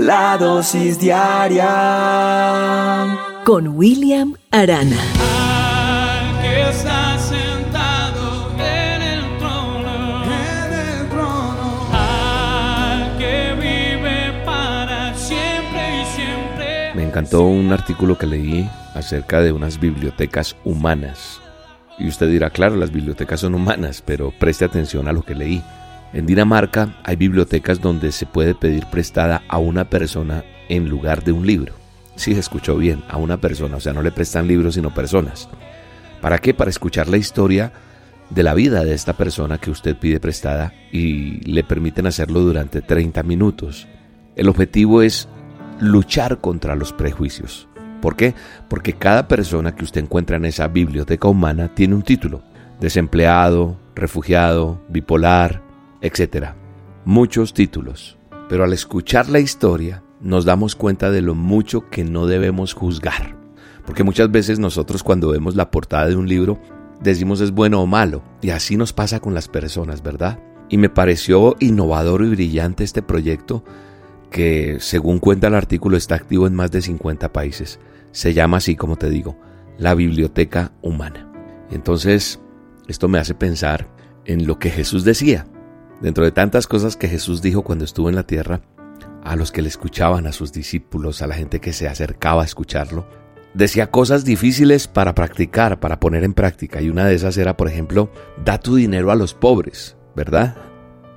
La dosis diaria con William Arana. Al que está sentado en el trono, en el trono. al que vive para siempre y siempre. Me encantó un artículo que leí acerca de unas bibliotecas humanas. Y usted dirá, claro, las bibliotecas son humanas, pero preste atención a lo que leí. En Dinamarca hay bibliotecas donde se puede pedir prestada a una persona en lugar de un libro. Sí, se escuchó bien, a una persona, o sea, no le prestan libros sino personas. ¿Para qué? Para escuchar la historia de la vida de esta persona que usted pide prestada y le permiten hacerlo durante 30 minutos. El objetivo es luchar contra los prejuicios. ¿Por qué? Porque cada persona que usted encuentra en esa biblioteca humana tiene un título. Desempleado, refugiado, bipolar, etc. Muchos títulos. Pero al escuchar la historia nos damos cuenta de lo mucho que no debemos juzgar. Porque muchas veces nosotros cuando vemos la portada de un libro decimos es bueno o malo. Y así nos pasa con las personas, ¿verdad? Y me pareció innovador y brillante este proyecto que según cuenta el artículo está activo en más de 50 países. Se llama así como te digo, la Biblioteca Humana. Entonces, esto me hace pensar en lo que Jesús decía. Dentro de tantas cosas que Jesús dijo cuando estuvo en la tierra, a los que le escuchaban, a sus discípulos, a la gente que se acercaba a escucharlo, decía cosas difíciles para practicar, para poner en práctica. Y una de esas era, por ejemplo, da tu dinero a los pobres, ¿verdad?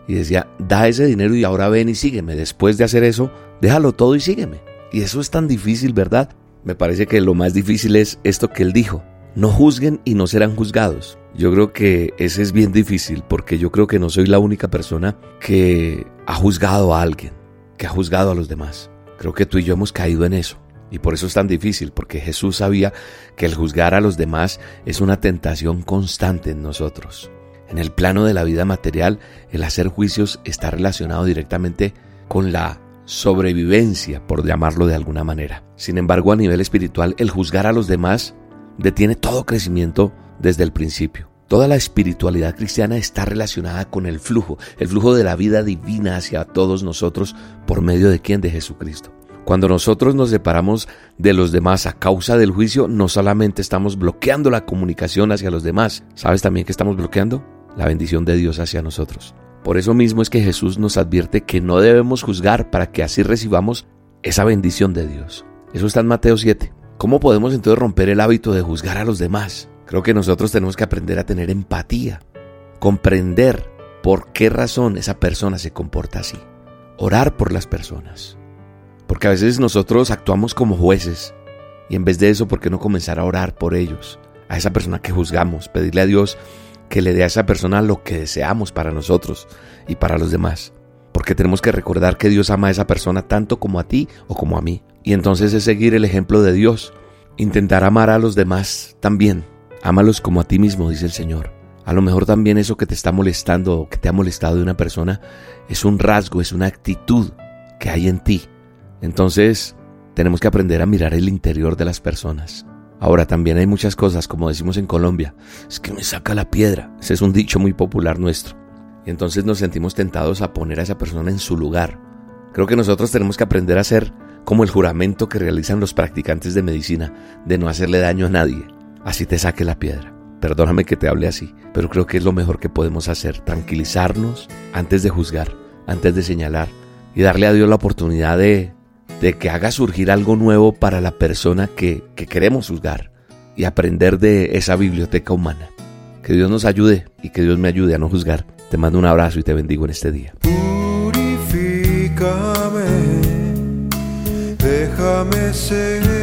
Y decía, da ese dinero y ahora ven y sígueme. Después de hacer eso, déjalo todo y sígueme. Y eso es tan difícil, ¿verdad? Me parece que lo más difícil es esto que él dijo. No juzguen y no serán juzgados. Yo creo que ese es bien difícil porque yo creo que no soy la única persona que ha juzgado a alguien, que ha juzgado a los demás. Creo que tú y yo hemos caído en eso. Y por eso es tan difícil, porque Jesús sabía que el juzgar a los demás es una tentación constante en nosotros. En el plano de la vida material, el hacer juicios está relacionado directamente con la sobrevivencia, por llamarlo de alguna manera. Sin embargo, a nivel espiritual, el juzgar a los demás detiene todo crecimiento desde el principio. Toda la espiritualidad cristiana está relacionada con el flujo, el flujo de la vida divina hacia todos nosotros por medio de quién? De Jesucristo. Cuando nosotros nos separamos de los demás a causa del juicio, no solamente estamos bloqueando la comunicación hacia los demás, ¿sabes también que estamos bloqueando? La bendición de Dios hacia nosotros. Por eso mismo es que Jesús nos advierte que no debemos juzgar para que así recibamos esa bendición de Dios. Eso está en Mateo 7. ¿Cómo podemos entonces romper el hábito de juzgar a los demás? Creo que nosotros tenemos que aprender a tener empatía, comprender por qué razón esa persona se comporta así, orar por las personas. Porque a veces nosotros actuamos como jueces y en vez de eso, ¿por qué no comenzar a orar por ellos? A esa persona que juzgamos, pedirle a Dios que le dé a esa persona lo que deseamos para nosotros y para los demás. Porque tenemos que recordar que Dios ama a esa persona tanto como a ti o como a mí. Y entonces es seguir el ejemplo de Dios. Intentar amar a los demás también. Ámalos como a ti mismo, dice el Señor. A lo mejor también eso que te está molestando o que te ha molestado de una persona es un rasgo, es una actitud que hay en ti entonces, tenemos que aprender a mirar el interior de las personas. Ahora también hay muchas cosas, como decimos en Colombia, es que me saca la piedra. Ese es un dicho muy popular nuestro. Y entonces nos sentimos tentados a poner a esa persona en su lugar. Creo que nosotros tenemos que aprender a hacer como el juramento que realizan los practicantes de medicina, de no hacerle daño a nadie. Así te saque la piedra. Perdóname que te hable así, pero creo que es lo mejor que podemos hacer, tranquilizarnos antes de juzgar, antes de señalar y darle a Dios la oportunidad de de que haga surgir algo nuevo para la persona que, que queremos juzgar y aprender de esa biblioteca humana. Que Dios nos ayude y que Dios me ayude a no juzgar. Te mando un abrazo y te bendigo en este día. Purifícame, déjame ser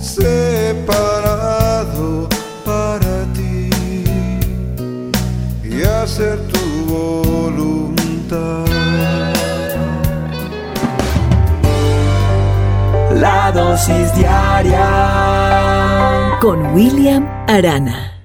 separado para ti y hacer tu voluntad. La dosis diaria con William Arana.